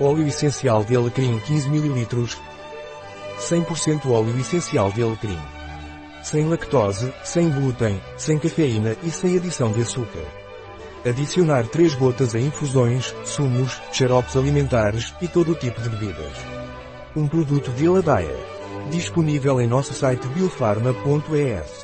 Óleo essencial de alecrim 15 ml. 100% óleo essencial de alecrim. Sem lactose, sem glúten, sem cafeína e sem adição de açúcar. Adicionar 3 gotas a infusões, sumos, xaropes alimentares e todo tipo de bebidas. Um produto de Ladaia. Disponível em nosso site biofarma.es.